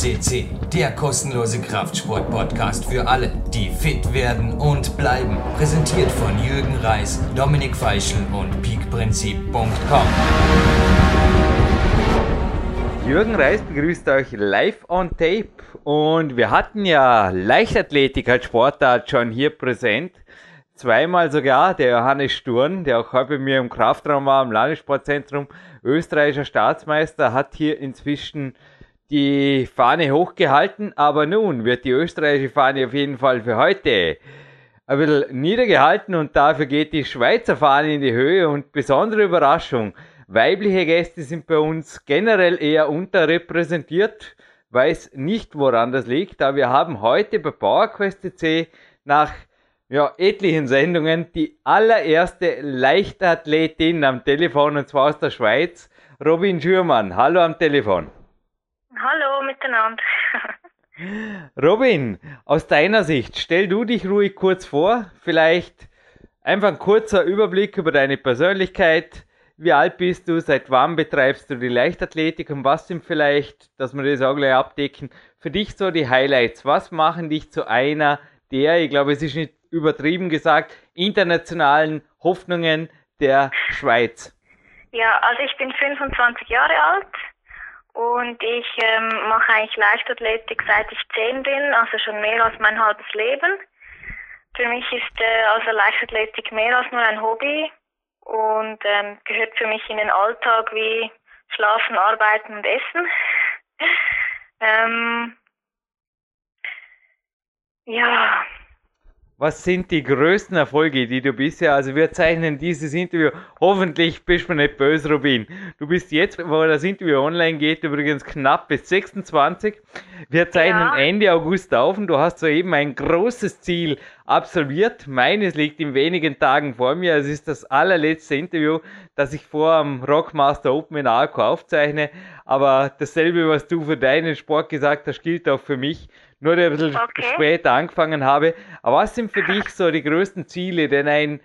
FSCC, der kostenlose Kraftsport-Podcast für alle, die fit werden und bleiben. Präsentiert von Jürgen Reis, Dominik Feischl und peakprinzip.com. Jürgen Reis begrüßt euch live on tape und wir hatten ja Leichtathletik als Sportart schon hier präsent. Zweimal sogar der Johannes Sturm, der auch heute bei mir im Kraftraum war, im Landessportzentrum, österreichischer Staatsmeister, hat hier inzwischen die Fahne hochgehalten, aber nun wird die österreichische Fahne auf jeden Fall für heute ein bisschen niedergehalten und dafür geht die Schweizer Fahne in die Höhe und besondere Überraschung, weibliche Gäste sind bei uns generell eher unterrepräsentiert, weiß nicht woran das liegt, aber wir haben heute bei PowerQuest C nach ja, etlichen Sendungen die allererste Leichtathletin am Telefon und zwar aus der Schweiz, Robin Schürmann. Hallo am Telefon. Miteinander. Robin, aus deiner Sicht, stell du dich ruhig kurz vor, vielleicht einfach ein kurzer Überblick über deine Persönlichkeit. Wie alt bist du? Seit wann betreibst du die Leichtathletik? Und was sind vielleicht, dass wir das auch gleich abdecken, für dich so die Highlights? Was machen dich zu einer der, ich glaube, es ist nicht übertrieben gesagt, internationalen Hoffnungen der Schweiz? Ja, also ich bin 25 Jahre alt und ich ähm, mache eigentlich Leichtathletik seit ich 10 bin, also schon mehr als mein halbes Leben. Für mich ist äh, also Leichtathletik mehr als nur ein Hobby und ähm, gehört für mich in den Alltag wie Schlafen, Arbeiten und Essen. ähm, ja, was sind die größten Erfolge, die du bisher, also wir zeichnen dieses Interview, hoffentlich bist du nicht böse, Robin. Du bist jetzt, wo das Interview online geht, übrigens knapp bis 26. Wir zeichnen ja. Ende August auf und du hast soeben ein großes Ziel absolviert. Meines liegt in wenigen Tagen vor mir. Es ist das allerletzte Interview, das ich vor am Rockmaster Open in Arco aufzeichne. Aber dasselbe, was du für deinen Sport gesagt hast, gilt auch für mich nur ein bisschen okay. später angefangen habe. Aber was sind für dich so die größten Ziele? Denn ein,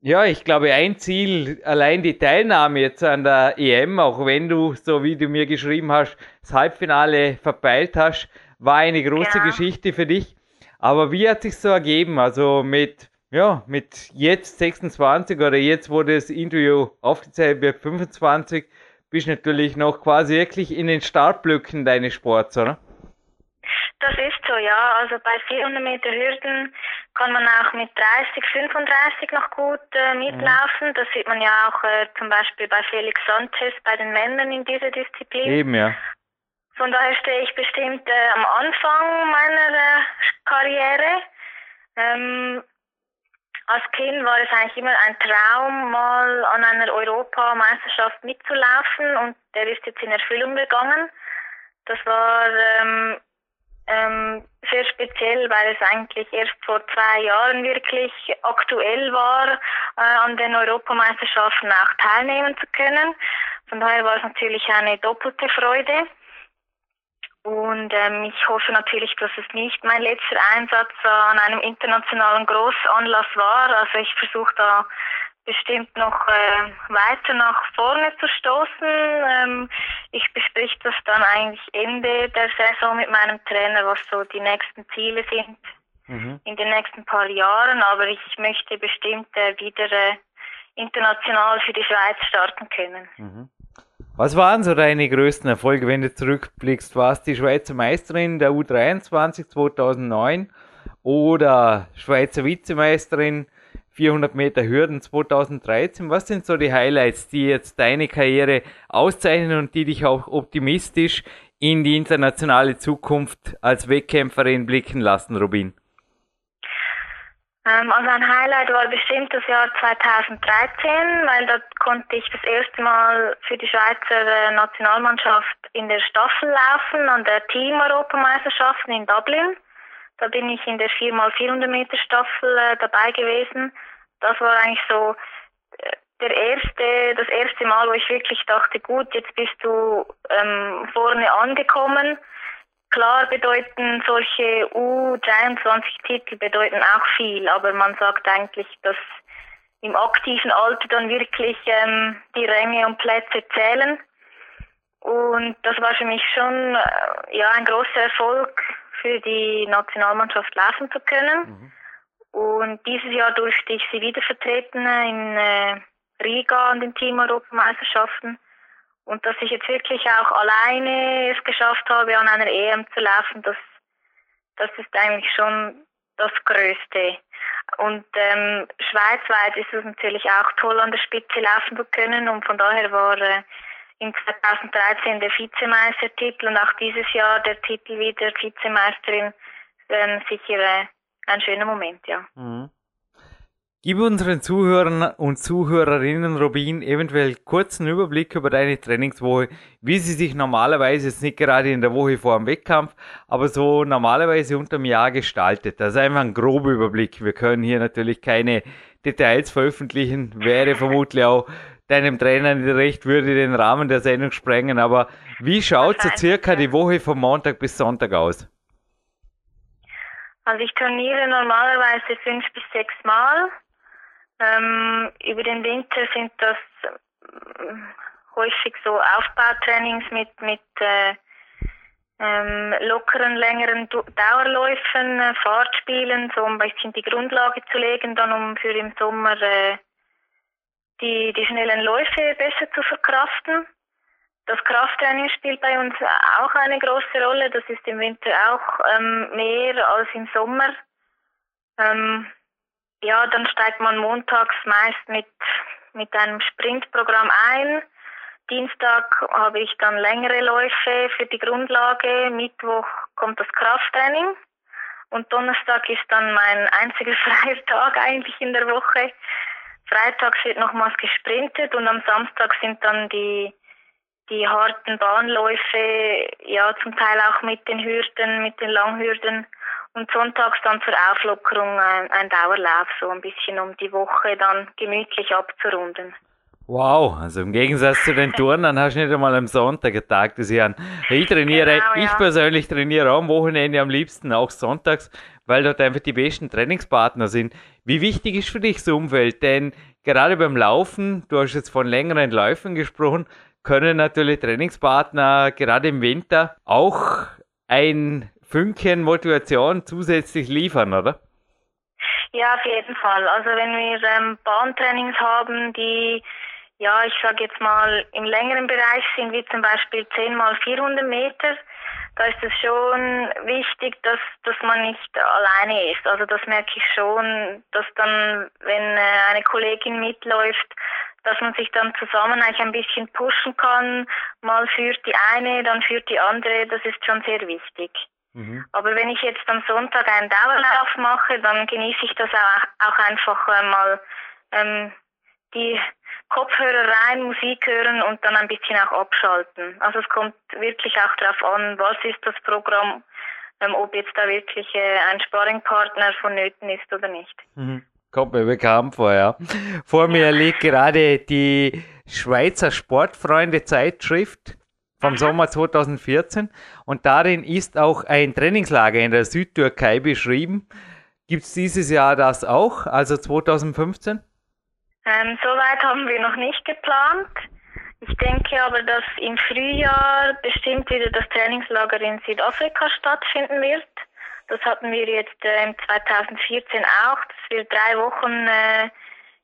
ja, ich glaube, ein Ziel, allein die Teilnahme jetzt an der EM, auch wenn du, so wie du mir geschrieben hast, das Halbfinale verpeilt hast, war eine große ja. Geschichte für dich. Aber wie hat sich so ergeben? Also mit, ja, mit jetzt 26 oder jetzt, wo das Interview aufgezeichnet wird, 25, bist du natürlich noch quasi wirklich in den Startblöcken deines Sports, oder? Das ist so, ja. Also bei 400 Meter Hürden kann man auch mit 30, 35 noch gut äh, mitlaufen. Mhm. Das sieht man ja auch äh, zum Beispiel bei Felix Santos bei den Männern in dieser Disziplin. Eben, ja. Von daher stehe ich bestimmt äh, am Anfang meiner äh, Karriere. Ähm, als Kind war es eigentlich immer ein Traum, mal an einer Europameisterschaft mitzulaufen und der ist jetzt in Erfüllung gegangen. Das war ähm, ähm, sehr speziell, weil es eigentlich erst vor zwei Jahren wirklich aktuell war, äh, an den Europameisterschaften auch teilnehmen zu können. Von daher war es natürlich eine doppelte Freude. Und ähm, ich hoffe natürlich, dass es nicht mein letzter Einsatz an einem internationalen Großanlass war. Also ich versuche da bestimmt noch äh, weiter nach vorne zu stoßen. Ähm, ich besprich das dann eigentlich Ende der Saison mit meinem Trainer, was so die nächsten Ziele sind mhm. in den nächsten paar Jahren. Aber ich möchte bestimmt äh, wieder äh, international für die Schweiz starten können. Mhm. Was waren so deine größten Erfolge, wenn du zurückblickst? Warst die Schweizer Meisterin der U23 2009 oder Schweizer Vizemeisterin 400 Meter Hürden 2013. Was sind so die Highlights, die jetzt deine Karriere auszeichnen und die dich auch optimistisch in die internationale Zukunft als Wettkämpferin blicken lassen, Robin? Ähm, also ein Highlight war bestimmt das Jahr 2013, weil da konnte ich das erste Mal für die Schweizer Nationalmannschaft in der Staffel laufen an der Team-Europameisterschaften in Dublin. Da bin ich in der 4x400 Meter Staffel äh, dabei gewesen das war eigentlich so äh, der erste, das erste Mal, wo ich wirklich dachte, gut, jetzt bist du ähm, vorne angekommen. Klar bedeuten solche U23-Titel bedeuten auch viel, aber man sagt eigentlich, dass im aktiven Alter dann wirklich ähm, die Ränge und Plätze zählen. Und das war für mich schon äh, ja ein großer Erfolg für die Nationalmannschaft laufen zu können. Mhm. Und dieses Jahr durfte ich sie wieder vertreten in äh, Riga an den Team-Europameisterschaften. Und dass ich jetzt wirklich auch alleine es geschafft habe, an einer EM zu laufen, das, das ist eigentlich schon das Größte. Und ähm, schweizweit ist es natürlich auch toll, an der Spitze laufen zu können. Und von daher war äh, in 2013 der Vizemeistertitel und auch dieses Jahr der Titel wieder Vizemeisterin ähm, sicher äh, ein schöner Moment, ja. Mhm. Gib unseren Zuhörern und Zuhörerinnen, Robin, eventuell kurzen Überblick über deine Trainingswoche, wie sie sich normalerweise, jetzt nicht gerade in der Woche vor dem Wettkampf, aber so normalerweise unterm Jahr gestaltet. Das ist einfach ein grober Überblick. Wir können hier natürlich keine Details veröffentlichen, wäre vermutlich auch deinem Trainer nicht recht, würde den Rahmen der Sendung sprengen, aber wie schaut so circa die Woche von Montag bis Sonntag aus? Also ich trainiere normalerweise fünf bis sechs Mal ähm, über den Winter sind das äh, häufig so Aufbautrainings mit, mit äh, ähm, lockeren, längeren Dauerläufen, äh, Fahrtspielen, so ein bisschen die Grundlage zu legen, dann um für im Sommer äh, die, die schnellen Läufe besser zu verkraften. Das Krafttraining spielt bei uns auch eine große Rolle. Das ist im Winter auch ähm, mehr als im Sommer. Ähm, ja, dann steigt man montags meist mit, mit einem Sprintprogramm ein. Dienstag habe ich dann längere Läufe für die Grundlage. Mittwoch kommt das Krafttraining. Und Donnerstag ist dann mein einziger freier Tag eigentlich in der Woche. Freitags wird nochmals gesprintet und am Samstag sind dann die, die harten Bahnläufe, ja zum Teil auch mit den Hürden, mit den Langhürden und sonntags dann zur Auflockerung ein, ein Dauerlauf, so ein bisschen um die Woche dann gemütlich abzurunden. Wow, also im Gegensatz zu den Turnern hast du nicht einmal am Sonntag Tag des Jahren. Ich trainiere, genau, ja. ich persönlich trainiere am Wochenende am liebsten, auch sonntags, weil dort einfach die besten Trainingspartner sind. Wie wichtig ist für dich das Umfeld? Denn gerade beim Laufen, du hast jetzt von längeren Läufen gesprochen, können natürlich Trainingspartner gerade im Winter auch ein Fünkchen Motivation zusätzlich liefern, oder? Ja, auf jeden Fall. Also wenn wir ähm, Bahntrainings haben, die, ja, ich sage jetzt mal, im längeren Bereich sind, wie zum Beispiel 10 mal 400 Meter, da ist es schon wichtig, dass, dass man nicht alleine ist. Also das merke ich schon, dass dann, wenn äh, eine Kollegin mitläuft, dass man sich dann zusammen eigentlich ein bisschen pushen kann. Mal führt die eine, dann führt die andere. Das ist schon sehr wichtig. Mhm. Aber wenn ich jetzt am Sonntag einen Dauerlauf mache, dann genieße ich das auch, auch einfach mal ähm, die Kopfhörer rein, Musik hören und dann ein bisschen auch abschalten. Also es kommt wirklich auch darauf an, was ist das Programm, ähm, ob jetzt da wirklich äh, ein Sparringpartner vonnöten ist oder nicht. Mhm. Kommt mir bekannt vor, ja. Vor mir liegt gerade die Schweizer Sportfreunde Zeitschrift vom Sommer 2014 und darin ist auch ein Trainingslager in der Südtürkei beschrieben. Gibt es dieses Jahr das auch, also 2015? Ähm, Soweit haben wir noch nicht geplant. Ich denke aber, dass im Frühjahr bestimmt wieder das Trainingslager in Südafrika stattfinden wird. Das hatten wir jetzt äh, 2014 auch. Das wird drei Wochen äh,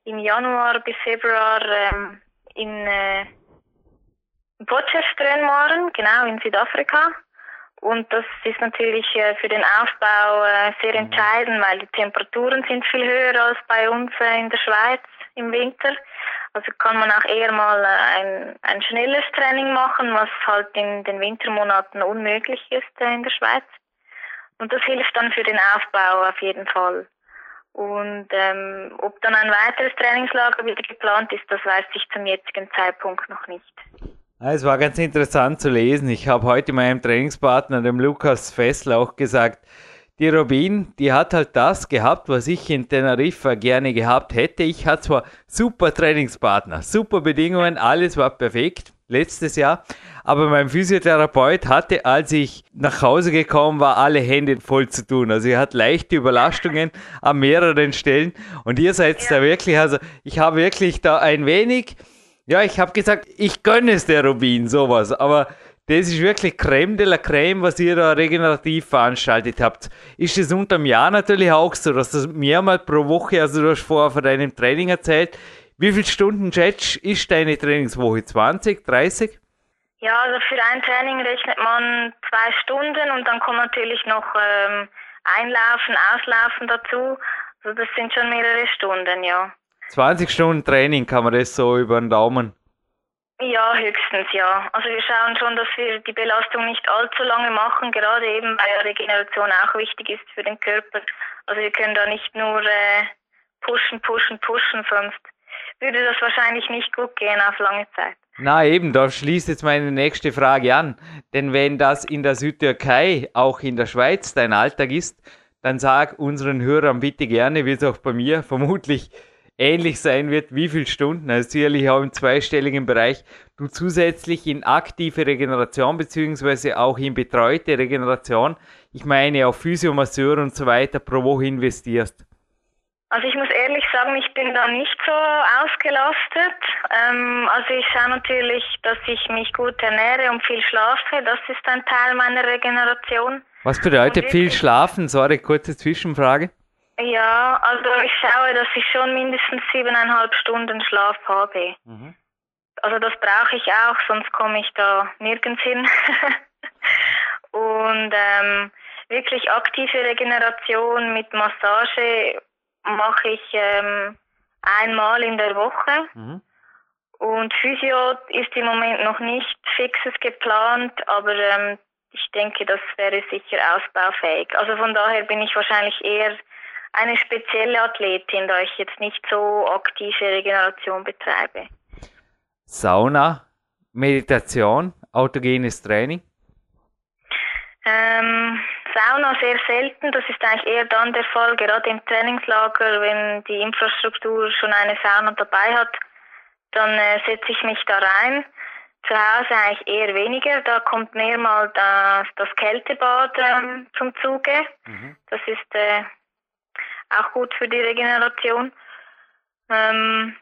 im Januar bis Februar ähm, in äh, Potchefstroom waren, genau in Südafrika. Und das ist natürlich äh, für den Aufbau äh, sehr mhm. entscheidend, weil die Temperaturen sind viel höher als bei uns äh, in der Schweiz im Winter. Also kann man auch eher mal ein, ein schnelles Training machen, was halt in den Wintermonaten unmöglich ist in der Schweiz. Und das hilft dann für den Aufbau auf jeden Fall. Und ähm, ob dann ein weiteres Trainingslager wieder geplant ist, das weiß ich zum jetzigen Zeitpunkt noch nicht. Es war ganz interessant zu lesen. Ich habe heute meinem Trainingspartner, dem Lukas Fessel, auch gesagt, die Robin, die hat halt das gehabt, was ich in Teneriffa gerne gehabt hätte. Ich hatte zwar super Trainingspartner, super Bedingungen, alles war perfekt letztes Jahr. Aber mein Physiotherapeut hatte, als ich nach Hause gekommen war, alle Hände voll zu tun. Also er hat leichte Überlastungen an mehreren Stellen. Und ihr seid ja. da wirklich, also ich habe wirklich da ein wenig Ja, ich habe gesagt, ich gönne es der Rubin, sowas, aber das ist wirklich Creme de la Creme, was ihr da regenerativ veranstaltet habt. Ist es unterm Jahr natürlich auch so, dass das mehrmals pro Woche, also du hast vorher von deinem Training erzählt, wie viele Stunden Jetsch ist deine Trainingswoche? 20, 30? Ja, also für ein Training rechnet man zwei Stunden und dann kommt natürlich noch ähm, Einlaufen, Auslaufen dazu. Also das sind schon mehrere Stunden, ja. 20 Stunden Training kann man das so über den Daumen ja, höchstens ja. Also wir schauen schon, dass wir die Belastung nicht allzu lange machen, gerade eben weil Regeneration auch wichtig ist für den Körper. Also wir können da nicht nur äh, pushen, pushen, pushen, sonst würde das wahrscheinlich nicht gut gehen auf lange Zeit. Na eben, da schließt jetzt meine nächste Frage an. Denn wenn das in der Südtürkei, auch in der Schweiz dein Alltag ist, dann sag unseren Hörern bitte gerne, wie es auch bei mir vermutlich ähnlich sein wird, wie viele Stunden, also sicherlich auch im zweistelligen Bereich, du zusätzlich in aktive Regeneration beziehungsweise auch in betreute Regeneration, ich meine auch Physiomasseur und so weiter, pro Woche investierst. Also ich muss sagen, ich bin da nicht so ausgelastet. Ähm, also ich schaue natürlich, dass ich mich gut ernähre und viel schlafe. Das ist ein Teil meiner Regeneration. Was bedeutet viel schlafen? Sorry, kurze Zwischenfrage. Ja, also ich schaue, dass ich schon mindestens siebeneinhalb Stunden Schlaf habe. Mhm. Also das brauche ich auch, sonst komme ich da nirgends hin. Und ähm, wirklich aktive Regeneration mit Massage mache ich ähm, einmal in der Woche. Mhm. Und Physio ist im Moment noch nicht fixes geplant, aber ähm, ich denke, das wäre sicher ausbaufähig. Also von daher bin ich wahrscheinlich eher eine spezielle Athletin, da ich jetzt nicht so aktive Regeneration betreibe. Sauna, Meditation, autogenes Training? Ähm, Sauna sehr selten. Das ist eigentlich eher dann der Fall, gerade im Trainingslager, wenn die Infrastruktur schon eine Sauna dabei hat, dann äh, setze ich mich da rein. Zu Hause eigentlich eher weniger. Da kommt mehr mal das, das Kältebad ähm, zum Zuge. Mhm. Das ist äh, auch gut für die Regeneration. Ähm,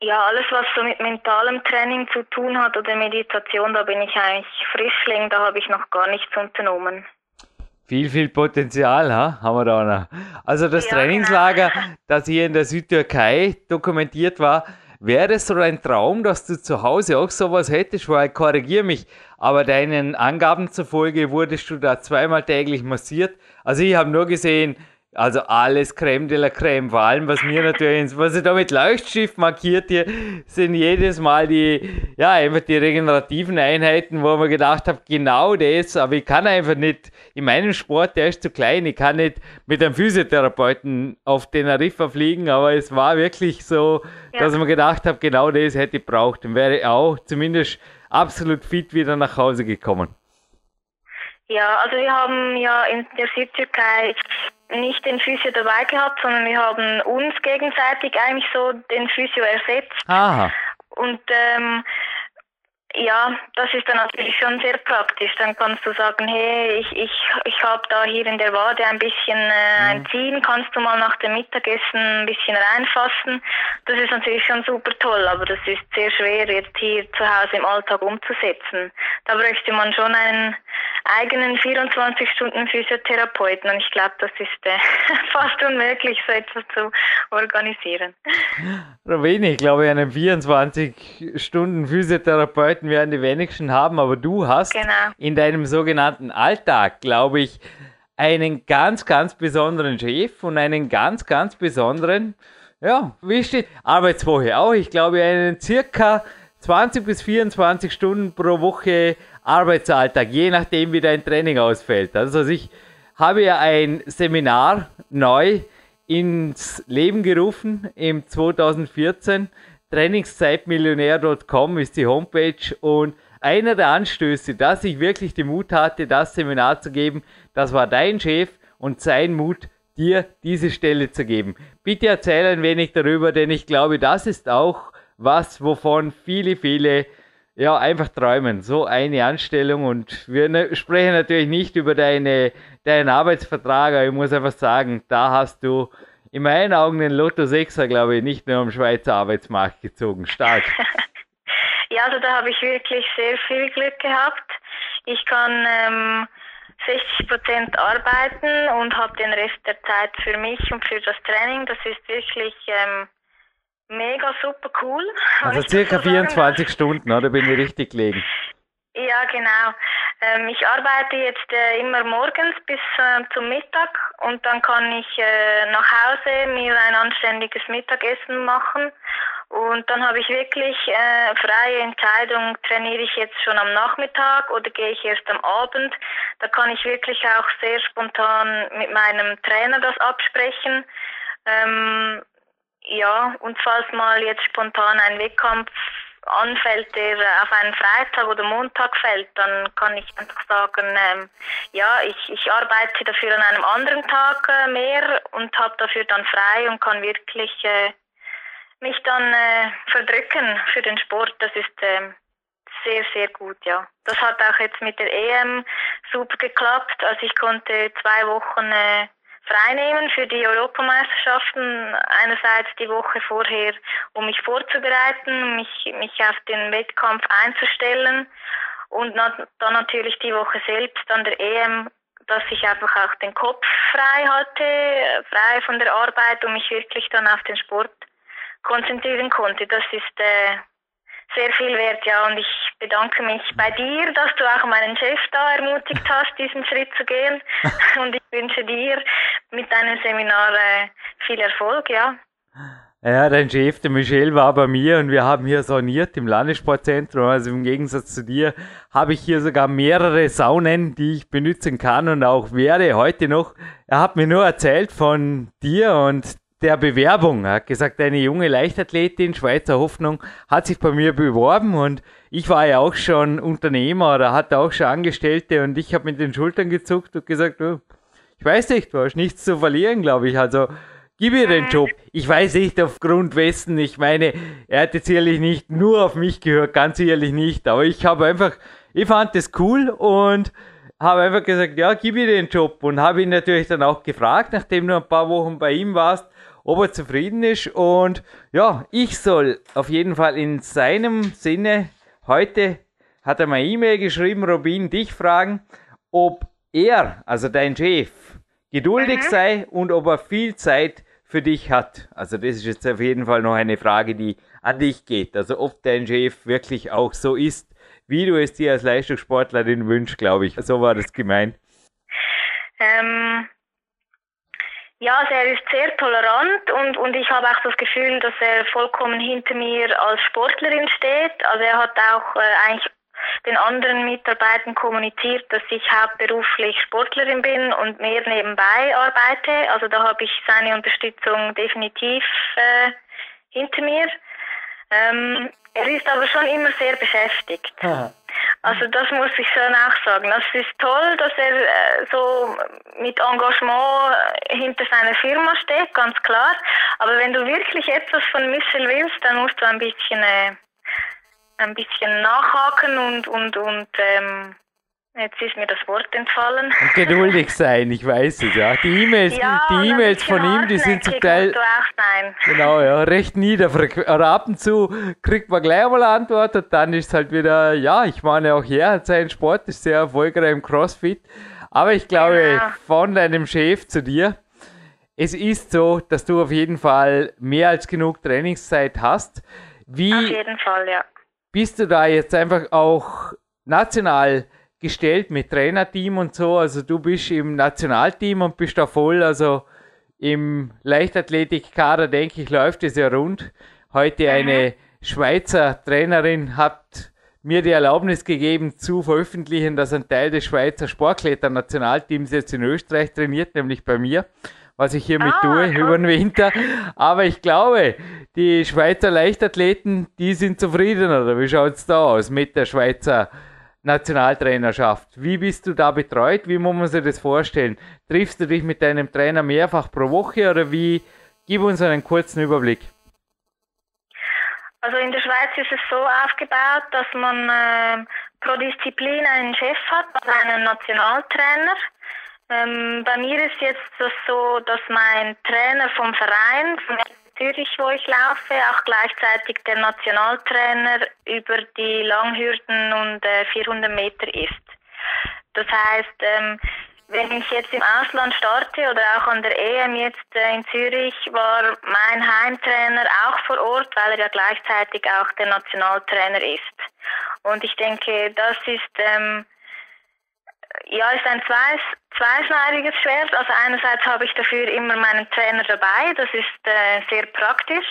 ja, alles, was so mit mentalem Training zu tun hat oder Meditation, da bin ich eigentlich Frischling, da habe ich noch gar nichts unternommen. Viel, viel Potenzial ha? haben wir da noch. Also das ja, Trainingslager, genau. das hier in der Südtürkei dokumentiert war, wäre es so ein Traum, dass du zu Hause auch sowas hättest, weil korrigiere mich, aber deinen Angaben zufolge wurdest du da zweimal täglich massiert. Also ich habe nur gesehen, also alles Creme de la Creme. Vor allem, was mir natürlich, was ich da mit Leuchtschiff markiert hier, sind jedes Mal die, ja, einfach die regenerativen Einheiten, wo man gedacht habe, genau das, aber ich kann einfach nicht, in meinem Sport, der ist zu klein, ich kann nicht mit einem Physiotherapeuten auf den Teneriffa fliegen, aber es war wirklich so, ja. dass man gedacht habe, genau das hätte ich braucht und wäre auch zumindest absolut fit wieder nach Hause gekommen. Ja, also wir haben ja in der Südtürkei nicht den Physio dabei gehabt, sondern wir haben uns gegenseitig eigentlich so den Physio ersetzt. Aha. Und ähm, ja, das ist dann natürlich schon sehr praktisch. Dann kannst du sagen, hey, ich, ich, ich habe da hier in der Wade ein bisschen äh, ein mhm. Ziehen, kannst du mal nach dem Mittagessen ein bisschen reinfassen. Das ist natürlich schon super toll, aber das ist sehr schwer jetzt hier zu Hause im Alltag umzusetzen. Da bräuchte man schon einen eigenen 24 Stunden Physiotherapeuten und ich glaube, das ist äh, fast unmöglich, so etwas zu organisieren. Robini, ich glaube, einen 24 Physiotherapeuten Möglichkeiten werden die wenigsten haben, aber du hast genau. in deinem sogenannten Alltag, glaube ich, einen ganz, ganz besonderen Chef und einen ganz, ganz besonderen, ja, wie steht, Arbeitswoche auch. Ich glaube, einen circa 20 bis 24 Stunden pro Woche Arbeitsalltag, je nachdem, wie dein Training ausfällt. Also ich habe ja ein Seminar neu ins Leben gerufen im 2014 Trainingszeitmillionär.com ist die Homepage und einer der Anstöße, dass ich wirklich den Mut hatte, das Seminar zu geben, das war dein Chef und sein Mut, dir diese Stelle zu geben. Bitte erzähl ein wenig darüber, denn ich glaube, das ist auch was, wovon viele, viele ja einfach träumen. So eine Anstellung und wir ne, sprechen natürlich nicht über deine, deinen Arbeitsvertrag, aber ich muss einfach sagen, da hast du in meinen Augen den Lotto 6er, glaube ich, nicht nur am Schweizer Arbeitsmarkt gezogen. Stark. Ja, also da habe ich wirklich sehr viel Glück gehabt. Ich kann ähm, 60 Prozent arbeiten und habe den Rest der Zeit für mich und für das Training. Das ist wirklich ähm, mega super cool. Also circa 24 Stunden, oder bin ich richtig gelegen? Ja, genau. Ähm, ich arbeite jetzt äh, immer morgens bis äh, zum Mittag und dann kann ich äh, nach Hause mir ein anständiges Mittagessen machen und dann habe ich wirklich äh, freie Entscheidung, trainiere ich jetzt schon am Nachmittag oder gehe ich erst am Abend. Da kann ich wirklich auch sehr spontan mit meinem Trainer das absprechen. Ähm, ja, und falls mal jetzt spontan ein Wettkampf anfällt, der auf einen Freitag oder Montag fällt, dann kann ich einfach sagen, ähm, ja, ich, ich arbeite dafür an einem anderen Tag äh, mehr und habe dafür dann frei und kann wirklich äh, mich dann äh, verdrücken für den Sport. Das ist ähm, sehr, sehr gut, ja. Das hat auch jetzt mit der EM super geklappt. Also ich konnte zwei Wochen äh, freinehmen für die Europameisterschaften. Einerseits die Woche vorher, um mich vorzubereiten, mich, mich auf den Wettkampf einzustellen und dann natürlich die Woche selbst an der EM, dass ich einfach auch den Kopf frei hatte, frei von der Arbeit und mich wirklich dann auf den Sport konzentrieren konnte. Das ist äh, sehr viel wert, ja. Und ich bedanke mich bei dir, dass du auch meinen Chef da ermutigt hast, diesen Schritt zu gehen. Und ich wünsche dir mit deinem Seminar äh, viel Erfolg, ja. Ja, dein Chef, der Michel, war bei mir und wir haben hier soniert im Landessportzentrum. Also im Gegensatz zu dir habe ich hier sogar mehrere Saunen, die ich benutzen kann und auch werde heute noch. Er hat mir nur erzählt von dir und der Bewerbung. Er hat gesagt, eine junge Leichtathletin, Schweizer Hoffnung, hat sich bei mir beworben und ich war ja auch schon Unternehmer oder hatte auch schon Angestellte und ich habe mit den Schultern gezuckt und gesagt, oh, ich weiß nicht, du hast nichts zu verlieren, glaube ich. Also gib ihr den Job. Ich weiß nicht aufgrund wessen. Ich meine, er hat jetzt sicherlich nicht nur auf mich gehört, ganz ehrlich nicht. Aber ich habe einfach, ich fand das cool und habe einfach gesagt, ja, gib ihr den Job und habe ihn natürlich dann auch gefragt, nachdem du ein paar Wochen bei ihm warst, ob er zufrieden ist. Und ja, ich soll auf jeden Fall in seinem Sinne heute hat er mir E-Mail geschrieben, Robin, dich fragen, ob er, also dein Chef, geduldig mhm. sei und ob er viel Zeit für dich hat. Also das ist jetzt auf jeden Fall noch eine Frage, die an dich geht. Also ob dein Chef wirklich auch so ist, wie du es dir als Leistungssportlerin wünschst, glaube ich. So war das gemeint. Ähm, ja, also er ist sehr tolerant und, und ich habe auch das Gefühl, dass er vollkommen hinter mir als Sportlerin steht. Also er hat auch äh, eigentlich den anderen Mitarbeitern kommuniziert, dass ich hauptberuflich Sportlerin bin und mehr nebenbei arbeite. Also da habe ich seine Unterstützung definitiv äh, hinter mir. Ähm, er ist aber schon immer sehr beschäftigt. Aha. Also das muss ich schon auch sagen. Das ist toll, dass er äh, so mit Engagement hinter seiner Firma steht, ganz klar. Aber wenn du wirklich etwas von Michel willst, dann musst du ein bisschen äh, ein bisschen nachhaken und und und ähm, Jetzt ist mir das Wort entfallen. Und geduldig sein, ich weiß es, ja. Die E-Mails, ja, die E-Mails von ihm, die sind zum Teil. Genau, ja, recht niederfrequent. Ab und zu kriegt man gleich mal eine Antwort und dann ist es halt wieder, ja, ich meine auch er hat seinen Sport, ist sehr erfolgreich im CrossFit. Aber ich glaube, genau. von deinem Chef zu dir, es ist so, dass du auf jeden Fall mehr als genug Trainingszeit hast. Wie auf jeden Fall, ja. Bist du da jetzt einfach auch national gestellt mit Trainerteam und so. Also du bist im Nationalteam und bist da voll. Also im Leichtathletikkader, denke ich, läuft es ja rund. Heute eine Schweizer Trainerin hat mir die Erlaubnis gegeben zu veröffentlichen, dass ein Teil des Schweizer Sportkletter-Nationalteams jetzt in Österreich trainiert, nämlich bei mir, was ich hiermit ah, tue okay. über den Winter. Aber ich glaube, die Schweizer Leichtathleten, die sind zufriedener. Oder wie schaut es da aus mit der Schweizer Nationaltrainerschaft. Wie bist du da betreut? Wie muss man sich das vorstellen? Triffst du dich mit deinem Trainer mehrfach pro Woche oder wie? Gib uns einen kurzen Überblick. Also in der Schweiz ist es so aufgebaut, dass man äh, pro Disziplin einen Chef hat, also einen Nationaltrainer. Ähm, bei mir ist jetzt das so, dass mein Trainer vom Verein, vom Zürich, wo ich laufe, auch gleichzeitig der Nationaltrainer über die Langhürden und äh, 400 Meter ist. Das heißt, ähm, wenn ich jetzt im Ausland starte oder auch an der EM jetzt äh, in Zürich, war mein Heimtrainer auch vor Ort, weil er ja gleichzeitig auch der Nationaltrainer ist. Und ich denke, das ist ähm, ja ist ein zwei, zweischneidiges Schwert. Also einerseits habe ich dafür immer meinen Trainer dabei, das ist äh, sehr praktisch.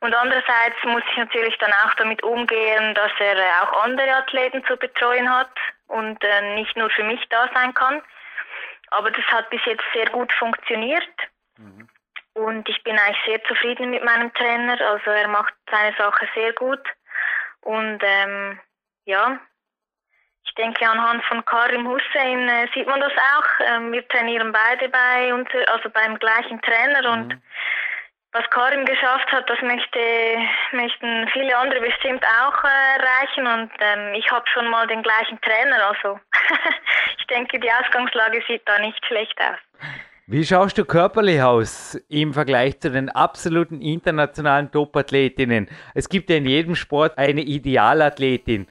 Und andererseits muss ich natürlich dann auch damit umgehen, dass er äh, auch andere Athleten zu betreuen hat und äh, nicht nur für mich da sein kann. Aber das hat bis jetzt sehr gut funktioniert. Mhm. Und ich bin eigentlich sehr zufrieden mit meinem Trainer. Also er macht seine Sache sehr gut. Und ähm, ja, ich denke anhand von Karim Hussein äh, sieht man das auch. Ähm, wir trainieren beide bei uns, also beim gleichen Trainer mhm. und was Karim geschafft hat, das möchte, möchten viele andere bestimmt auch äh, erreichen und ähm, ich habe schon mal den gleichen Trainer, also ich denke, die Ausgangslage sieht da nicht schlecht aus. Wie schaust du körperlich aus im Vergleich zu den absoluten internationalen Top-Athletinnen? Es gibt ja in jedem Sport eine Idealathletin.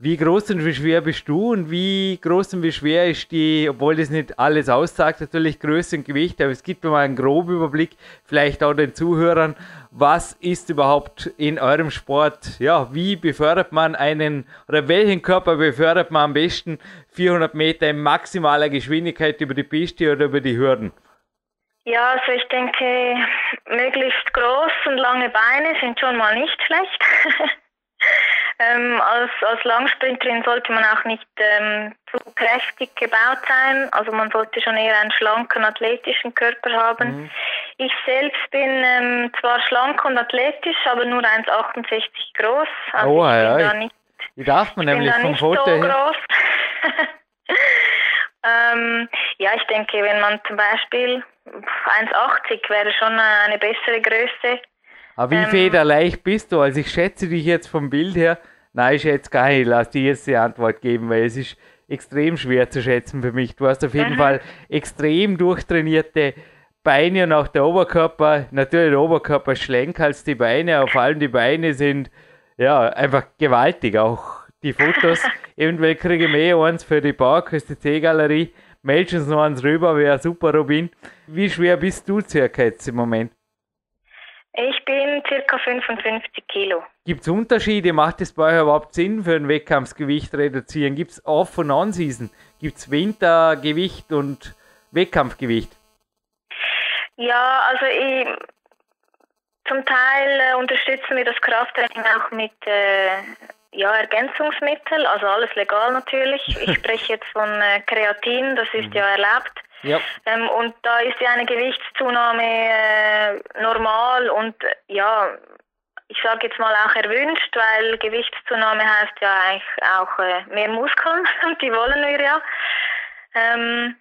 Wie groß und wie schwer bist du und wie groß und wie schwer ist die, obwohl das nicht alles aussagt, natürlich Größe und Gewicht, aber es gibt mir mal einen groben Überblick, vielleicht auch den Zuhörern, was ist überhaupt in eurem Sport, ja, wie befördert man einen, oder welchen Körper befördert man am besten 400 Meter in maximaler Geschwindigkeit über die Piste oder über die Hürden? Ja, also ich denke, möglichst groß und lange Beine sind schon mal nicht schlecht. Ähm, als, als Langsprinterin sollte man auch nicht ähm, zu kräftig gebaut sein. Also man sollte schon eher einen schlanken, athletischen Körper haben. Mhm. Ich selbst bin ähm, zwar schlank und athletisch, aber nur 1,68 groß. Also oh, ich bin ja, da nicht, wie darf man nämlich vom Foto so groß. ähm, ja, ich denke, wenn man zum Beispiel 1,80 wäre schon eine bessere Größe. Aber wie ähm, federleicht bist du? Also ich schätze dich jetzt vom Bild her. Nein, ich schätze gar nicht. Lass dir jetzt die Antwort geben, weil es ist extrem schwer zu schätzen für mich. Du hast auf jeden mhm. Fall extrem durchtrainierte Beine und auch der Oberkörper. Natürlich der Oberkörper schlank als die Beine, vor allem die Beine sind ja einfach gewaltig. Auch die Fotos. Eventuell kriege ich mehr eins für die C galerie Meld uns noch eins rüber, wäre super, Robin. Wie schwer bist du circa jetzt im Moment? Ich bin circa 55 Kilo. Gibt es Unterschiede? Macht es bei euch überhaupt Sinn für ein Wettkampfgewicht reduzieren? Gibt es Off- und On-Season? Gibt es Wintergewicht und Wettkampfgewicht? Ja, also ich, zum Teil äh, unterstützen wir das Krafttraining auch mit äh, ja, Ergänzungsmitteln, also alles legal natürlich. Ich spreche jetzt von äh, Kreatin, das ist mhm. ja erlaubt. Ja. Ähm, und da ist ja eine Gewichtszunahme äh, normal und ja, ich sage jetzt mal auch erwünscht, weil Gewichtszunahme heißt ja eigentlich auch äh, mehr Muskeln und die wollen wir ja. Ähm,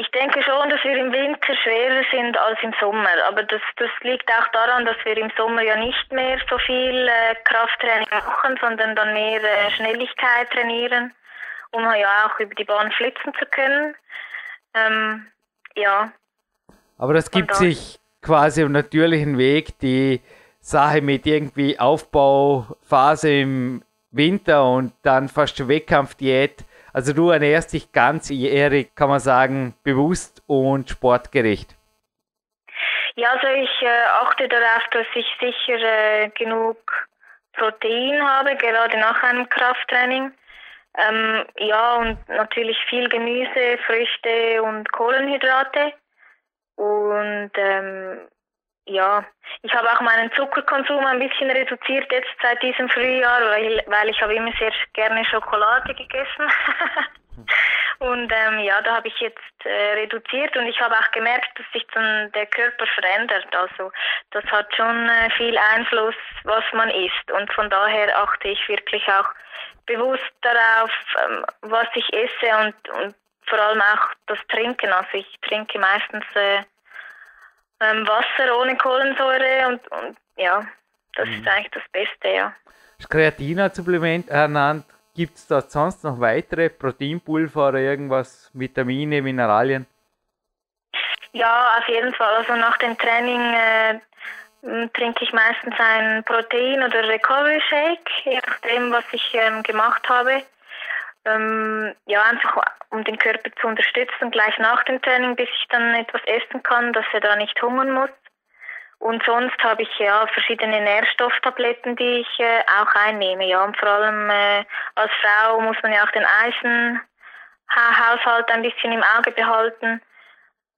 ich denke schon, dass wir im Winter schwerer sind als im Sommer, aber das, das liegt auch daran, dass wir im Sommer ja nicht mehr so viel äh, Krafttraining machen, sondern dann mehr äh, Schnelligkeit trainieren, um ja auch über die Bahn flitzen zu können. Ähm, ja. Aber das gibt sich quasi im natürlichen Weg, die Sache mit irgendwie Aufbauphase im Winter und dann fast Wettkampfdiät. Also du ernährst dich ganzjährig, kann man sagen, bewusst und sportgerecht. Ja, also ich äh, achte darauf, dass ich sicher äh, genug Protein habe, gerade nach einem Krafttraining. Ähm, ja, und natürlich viel Gemüse, Früchte und Kohlenhydrate. Und ähm, ja, ich habe auch meinen Zuckerkonsum ein bisschen reduziert jetzt seit diesem Frühjahr, weil, weil ich habe immer sehr gerne Schokolade gegessen. und ähm, ja, da habe ich jetzt äh, reduziert und ich habe auch gemerkt, dass sich dann der Körper verändert. Also das hat schon äh, viel Einfluss, was man isst. Und von daher achte ich wirklich auch bewusst darauf, ähm, was ich esse und, und vor allem auch das Trinken. Also ich trinke meistens äh, ähm, Wasser ohne Kohlensäure und, und ja, das mhm. ist eigentlich das Beste, ja. Das Kreatina-Supplement ernannt. Gibt es da sonst noch weitere Proteinpulver oder irgendwas, Vitamine, Mineralien? Ja, auf jeden Fall. Also nach dem Training äh, trinke ich meistens ein Protein- oder Recovery Shake, je nachdem, was ich ähm, gemacht habe. Ähm, ja, einfach um den Körper zu unterstützen, gleich nach dem Training, bis ich dann etwas essen kann, dass er da nicht hungern muss. Und sonst habe ich ja verschiedene Nährstofftabletten, die ich äh, auch einnehme. Ja, und vor allem äh, als Frau muss man ja auch den Eisenhaushalt ein bisschen im Auge behalten.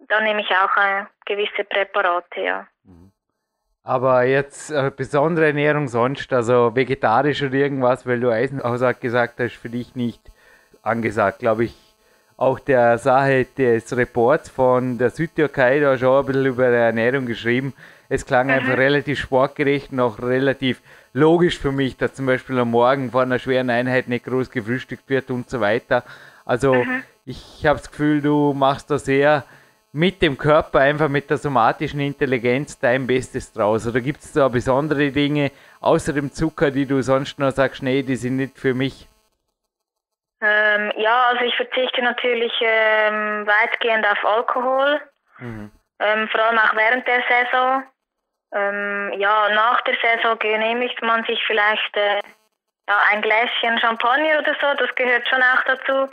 Da nehme ich auch äh, gewisse Präparate, ja. Aber jetzt äh, besondere Ernährung sonst, also vegetarisch oder irgendwas, weil du Eisenhaushalt gesagt hast, für dich nicht angesagt, glaube ich. Auch der Sache des Reports von der Südtürkei, da schon ein bisschen über Ernährung geschrieben. Es klang einfach relativ sportgerecht und auch relativ logisch für mich, dass zum Beispiel am Morgen vor einer schweren Einheit nicht groß gefrühstückt wird und so weiter. Also mhm. ich habe das Gefühl, du machst da sehr mit dem Körper, einfach mit der somatischen Intelligenz dein Bestes draus? Oder gibt es da besondere Dinge außer dem Zucker, die du sonst noch sagst, nee, die sind nicht für mich? Ähm, ja, also ich verzichte natürlich ähm, weitgehend auf Alkohol, mhm. ähm, vor allem auch während der Saison. Ähm, ja, nach der Saison genehmigt man sich vielleicht äh, ja, ein Gläschen Champagner oder so, das gehört schon auch dazu.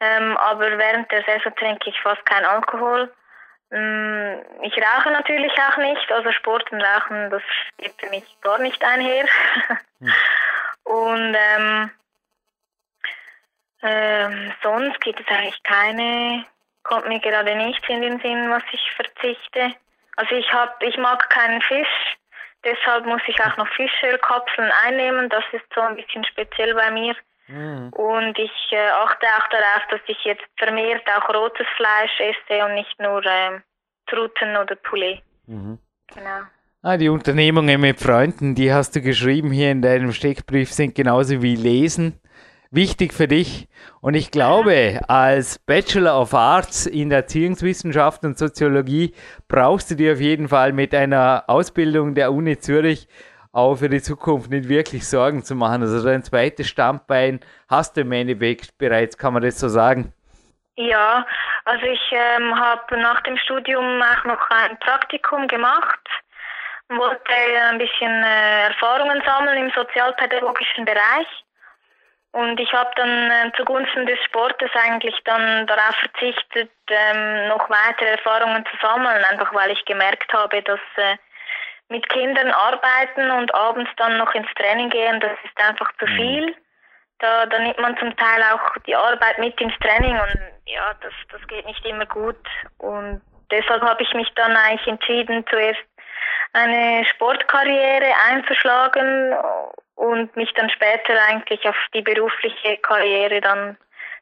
Ähm, aber während der Saison trinke ich fast keinen Alkohol. Ähm, ich rauche natürlich auch nicht, also Sport und Rauchen, das geht für mich gar nicht einher. hm. Und ähm, ähm, sonst gibt es eigentlich keine, kommt mir gerade nichts in den Sinn, was ich verzichte. Also ich hab, ich mag keinen Fisch, deshalb muss ich auch noch Fischölkapseln einnehmen. Das ist so ein bisschen speziell bei mir. Mhm. Und ich äh, achte auch darauf, dass ich jetzt vermehrt auch rotes Fleisch esse und nicht nur äh, Truten oder Poulet. Mhm. Genau. Ah, die Unternehmungen mit Freunden, die hast du geschrieben hier in deinem Steckbrief, sind genauso wie Lesen wichtig für dich. Und ich glaube, als Bachelor of Arts in Erziehungswissenschaft und Soziologie brauchst du dir auf jeden Fall mit einer Ausbildung der Uni Zürich auch für die Zukunft nicht wirklich Sorgen zu machen. Also dein zweites Standbein hast du im Endeffekt bereits, kann man das so sagen? Ja, also ich ähm, habe nach dem Studium auch noch ein Praktikum gemacht, wollte ein bisschen äh, Erfahrungen sammeln im sozialpädagogischen Bereich. Und ich habe dann äh, zugunsten des Sportes eigentlich dann darauf verzichtet, ähm, noch weitere Erfahrungen zu sammeln, einfach weil ich gemerkt habe, dass äh, mit Kindern arbeiten und abends dann noch ins Training gehen, das ist einfach zu mhm. viel. Da, da nimmt man zum Teil auch die Arbeit mit ins Training und ja, das, das geht nicht immer gut. Und deshalb habe ich mich dann eigentlich entschieden, zuerst eine Sportkarriere einzuschlagen und mich dann später eigentlich auf die berufliche Karriere dann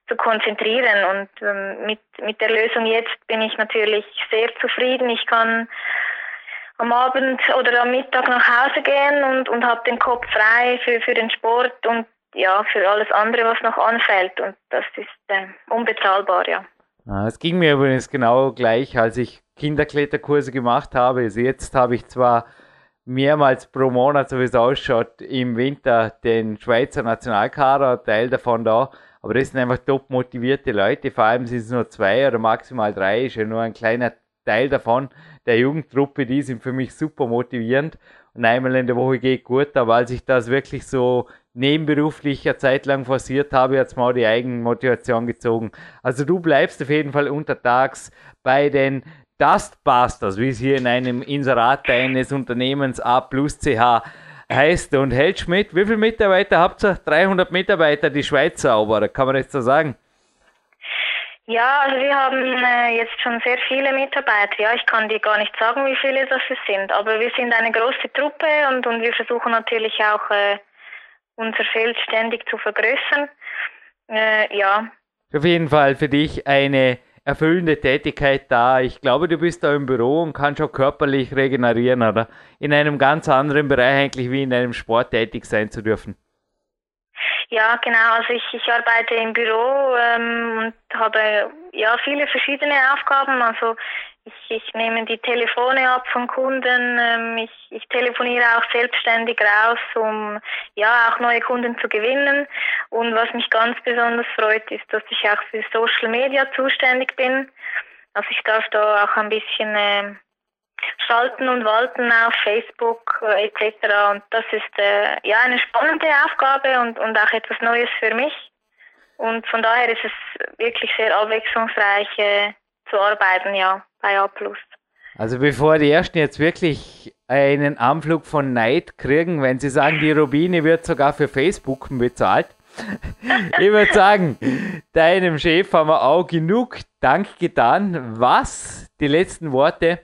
zu konzentrieren. Und ähm, mit, mit der Lösung jetzt bin ich natürlich sehr zufrieden. Ich kann am Abend oder am Mittag nach Hause gehen und, und habe den Kopf frei für, für den Sport und ja, für alles andere, was noch anfällt. Und das ist äh, unbezahlbar, ja. Ah, es ging mir übrigens genau gleich, als ich Kinderkletterkurse gemacht habe. Also jetzt habe ich zwar mehrmals pro Monat, so wie es ausschaut, im Winter den Schweizer Nationalkader, Teil davon da. Aber das sind einfach top motivierte Leute, vor allem sind es nur zwei oder maximal drei, ist ja nur ein kleiner Teil davon der Jugendtruppe, die sind für mich super motivierend. Und einmal in der Woche geht gut, aber als ich das wirklich so nebenberuflich eine Zeit lang forciert habe, hat es mal die Eigenmotivation gezogen. Also du bleibst auf jeden Fall untertags bei den Dustbusters, wie es hier in einem Inserat deines Unternehmens A plus CH heißt und hältst mit. Wie viele Mitarbeiter habt ihr? 300 Mitarbeiter, die Schweiz Zauberer, kann man das so sagen? Ja, also wir haben äh, jetzt schon sehr viele Mitarbeiter. Ja, ich kann dir gar nicht sagen, wie viele das sind, aber wir sind eine große Truppe und, und wir versuchen natürlich auch äh, unser Feld ständig zu vergrößern. Äh, ja. Auf jeden Fall für dich eine erfüllende Tätigkeit da. Ich glaube, du bist da im Büro und kannst auch körperlich regenerieren, oder? In einem ganz anderen Bereich eigentlich wie in einem Sport tätig sein zu dürfen. Ja, genau. Also ich, ich arbeite im Büro ähm, und habe ja viele verschiedene Aufgaben. Also ich, ich nehme die Telefone ab von Kunden. Ähm, ich, ich telefoniere auch selbstständig raus, um ja auch neue Kunden zu gewinnen. Und was mich ganz besonders freut, ist, dass ich auch für Social Media zuständig bin. Also ich darf da auch ein bisschen äh, schalten und walten auf Facebook äh, etc. Und das ist äh, ja eine spannende Aufgabe und, und auch etwas Neues für mich. Und von daher ist es wirklich sehr abwechslungsreich äh, zu arbeiten, ja, bei A+. Also bevor die Ersten jetzt wirklich einen Anflug von Neid kriegen, wenn sie sagen, die Rubine wird sogar für Facebook bezahlt. ich würde sagen, deinem Chef haben wir auch genug Dank getan. Was die letzten Worte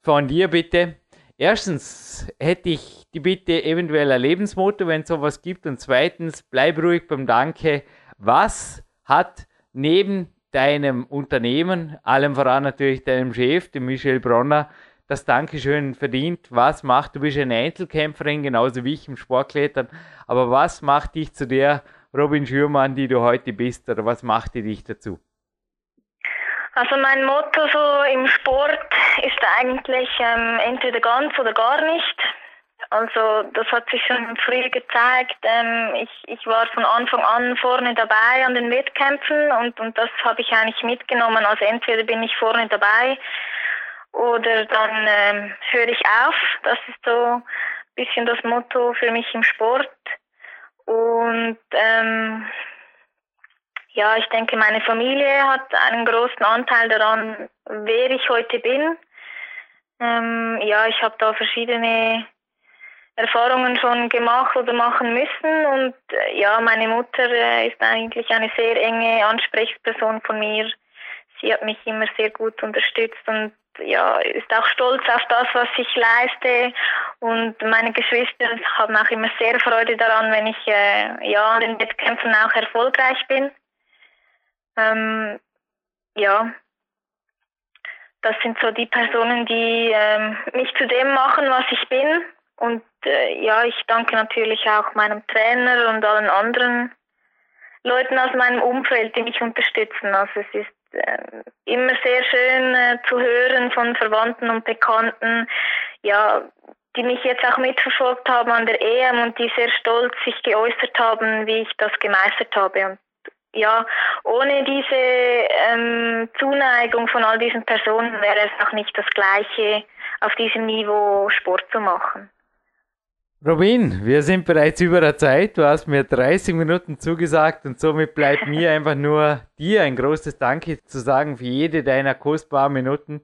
von dir bitte? Erstens hätte ich die Bitte eventuell ein Lebensmotto, wenn es sowas gibt. Und zweitens, bleib ruhig beim Danke. Was hat neben deinem Unternehmen, allem voran natürlich deinem Chef, dem Michel Bronner, das Dankeschön verdient. Was macht, du bist eine Einzelkämpferin, genauso wie ich im Sportklettern, aber was macht dich zu der Robin Schürmann, die du heute bist, oder was macht dich dazu? Also mein Motto so im Sport ist eigentlich ähm, entweder ganz oder gar nicht. Also das hat sich schon früh gezeigt. Ähm, ich, ich war von Anfang an vorne dabei an den Wettkämpfen und, und das habe ich eigentlich mitgenommen. Also entweder bin ich vorne dabei oder dann ähm, höre ich auf. Das ist so ein bisschen das Motto für mich im Sport. Und ähm, ja, ich denke, meine Familie hat einen großen Anteil daran, wer ich heute bin. Ähm, ja, ich habe da verschiedene Erfahrungen schon gemacht oder machen müssen. Und äh, ja, meine Mutter äh, ist eigentlich eine sehr enge Ansprechperson von mir. Sie hat mich immer sehr gut unterstützt und ja, ist auch stolz auf das, was ich leiste. Und meine Geschwister haben auch immer sehr Freude daran, wenn ich äh, ja an den Wettkämpfen auch erfolgreich bin. Ähm, ja, das sind so die Personen, die ähm, mich zu dem machen, was ich bin. Und äh, ja, ich danke natürlich auch meinem Trainer und allen anderen Leuten aus meinem Umfeld, die mich unterstützen. Also es ist äh, immer sehr schön äh, zu hören von Verwandten und Bekannten, ja, die mich jetzt auch mitverfolgt haben an der EM und die sehr stolz sich geäußert haben, wie ich das gemeistert habe. Und ja, ohne diese ähm, Zuneigung von all diesen Personen wäre es auch nicht das Gleiche, auf diesem Niveau Sport zu machen. Robin, wir sind bereits über der Zeit. Du hast mir 30 Minuten zugesagt und somit bleibt mir einfach nur dir ein großes Danke zu sagen für jede deiner kostbaren Minuten.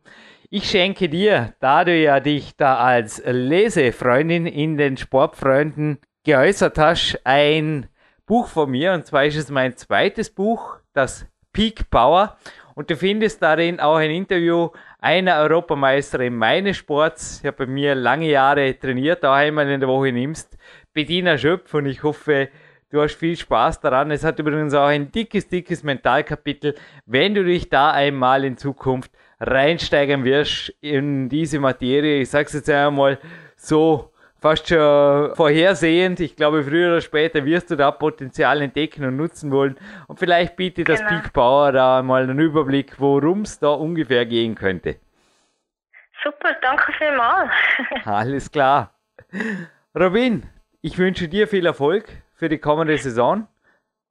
Ich schenke dir, da du ja dich da als Lesefreundin in den Sportfreunden geäußert hast, ein Buch von mir und zwar ist es mein zweites Buch, das Peak Power. Und du findest darin auch ein Interview einer Europameisterin meines Sports. Ich habe bei mir lange Jahre trainiert, auch einmal in der Woche nimmst. Bettina Schöpf und ich hoffe, du hast viel Spaß daran. Es hat übrigens auch ein dickes, dickes Mentalkapitel, wenn du dich da einmal in Zukunft reinsteigern wirst in diese Materie. Ich sage es jetzt einmal so fast schon vorhersehend. Ich glaube, früher oder später wirst du da Potenzial entdecken und nutzen wollen. Und vielleicht bietet das genau. Peak Power da mal einen Überblick, worum es da ungefähr gehen könnte. Super, danke vielmals. Alles klar. Robin, ich wünsche dir viel Erfolg für die kommende Saison.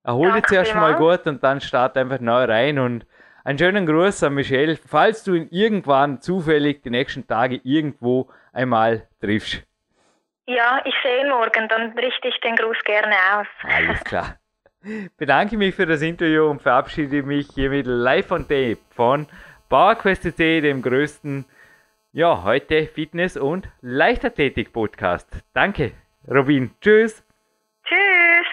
Erhol dich zuerst mal gut und dann start einfach neu rein und einen schönen Gruß an Michelle, falls du ihn irgendwann zufällig die nächsten Tage irgendwo einmal triffst. Ja, ich sehe ihn morgen, dann richte ich den Gruß gerne aus. Alles klar. Bedanke mich für das Interview und verabschiede mich hiermit live on tape von PowerQuest.de, dem größten, ja, heute Fitness- und Leichtathletik-Podcast. Danke, Robin. Tschüss. Tschüss.